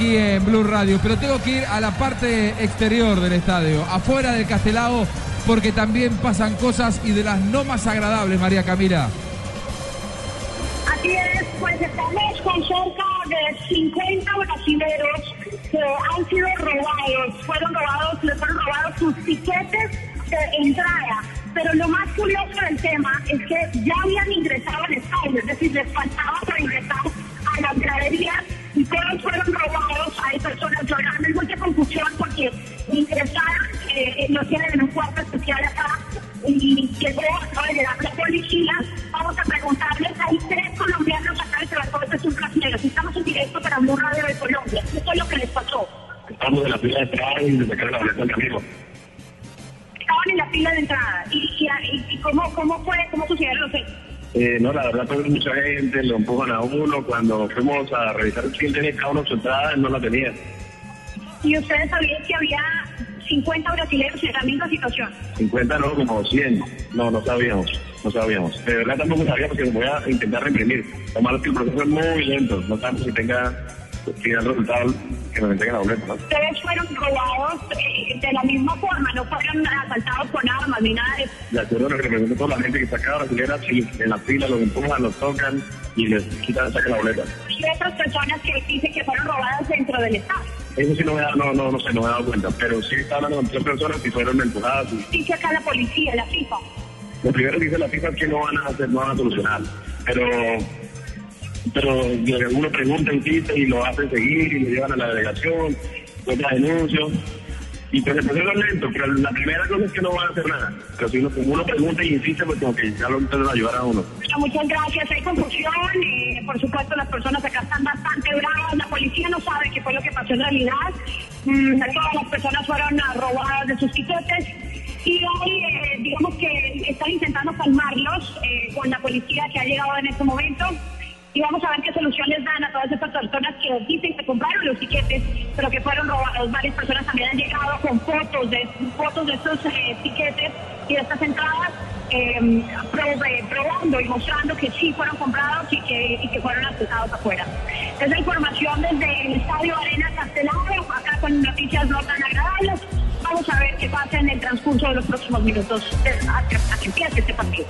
Aquí en Blue Radio, pero tengo que ir a la parte exterior del estadio, afuera del Castelao, porque también pasan cosas y de las no más agradables, María Camila. Así es, pues estamos con cerca de 50 brasileros que han sido robados, fueron robados, les fueron robados sus tiquetes de entrada. Pero lo más curioso del tema es que ya habían ingresado al estadio, es decir, les faltaba para ingresar a las graderías porque ingresaron, eh, lo tienen en un cuarto especial acá y llegó, acaba de llegar la policía. Vamos a preguntarles, hay tres colombianos acá, pero todos es un brasileño. Estamos en directo para Blue Radio de Colombia. Esto es lo que les pasó. Estamos en la fila de entrada y me sacaron la boleta del amigo. Estaban en la fila de entrada. ¿Y, y, y- cómo, cómo fue, cómo sucedieron los hechos? Eh, no, la verdad, pues mucha gente lo empujan a uno. Cuando fuimos a revisar quién tenía cada uno su entrada, no la tenía. Y ustedes sabían que había 50 brasileños en la misma situación. 50 no, como 100. No, no sabíamos. No sabíamos. De verdad tampoco sabíamos que voy a intentar reprimir. Lo malo es que el proceso es muy lento. No sabemos si tenga final resultado que nos entreguen la boleta, ¿no? Ustedes fueron robados eh, de la misma forma, no fueron asaltados con armas ni nada de eso. De acuerdo a lo que me preguntó toda la gente que está acá brasilera, sí, en la fila los empujan, los tocan y les quitan, sacan la boleta. Y otras personas que dicen que fueron robadas dentro del Estado. Eso sí no me da, no, no, no sé, no me he dado cuenta, pero sí está hablando con tres personas y fueron empujadas. Y Dice acá la policía, la FIFA. lo primero que dice la FIFA es que no van a hacer, no van a solucionar, pero pero uno pregunta, insiste y lo hacen seguir y lo llevan a la delegación, pues la denuncio. Y pues el lento, pero la primera cosa es que no van a hacer nada. Pero si uno, uno pregunta y insiste, pues como que ya lo intentan ayudar a uno. Muchas gracias. Hay confusión. eh, por supuesto, las personas acá están bastante bravas. La policía no sabe qué fue lo que pasó en realidad. Mm, todas las personas fueron robadas de sus tiquetes. Y hoy, eh, digamos que están intentando calmarlos eh, con la policía que ha llegado en este momento. Y vamos a ver qué soluciones dan a todas estas personas que dicen que compraron los tiquetes, pero que fueron robados. Varias personas también han llegado con fotos de fotos de estos eh, tiquetes y de estas entradas, eh, eh, probando y mostrando que sí fueron comprados y que, y que fueron aceptados afuera. Es la información desde el Estadio Arena Castelao, acá con noticias no tan agradables. Vamos a ver qué pasa en el transcurso de los próximos minutos eh, hasta empiece este partido.